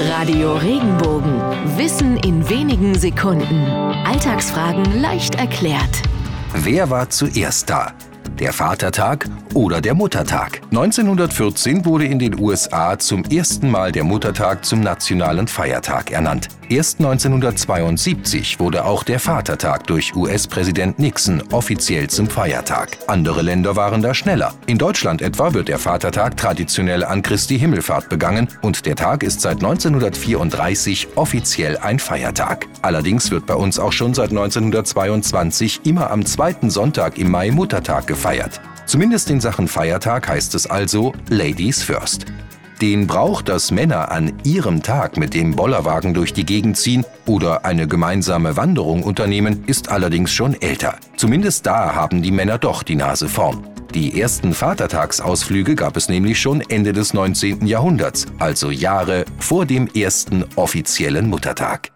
Radio Regenbogen. Wissen in wenigen Sekunden. Alltagsfragen leicht erklärt. Wer war zuerst da? Der Vatertag oder der Muttertag? 1914 wurde in den USA zum ersten Mal der Muttertag zum nationalen Feiertag ernannt. Erst 1972 wurde auch der Vatertag durch US-Präsident Nixon offiziell zum Feiertag. Andere Länder waren da schneller. In Deutschland etwa wird der Vatertag traditionell an Christi Himmelfahrt begangen und der Tag ist seit 1934 offiziell ein Feiertag. Allerdings wird bei uns auch schon seit 1922 immer am zweiten Sonntag im Mai Muttertag gefeiert. Zumindest in Sachen Feiertag heißt es also Ladies First. Den Brauch, dass Männer an ihrem Tag mit dem Bollerwagen durch die Gegend ziehen oder eine gemeinsame Wanderung unternehmen, ist allerdings schon älter. Zumindest da haben die Männer doch die Nase vorn. Die ersten Vatertagsausflüge gab es nämlich schon Ende des 19. Jahrhunderts, also Jahre vor dem ersten offiziellen Muttertag.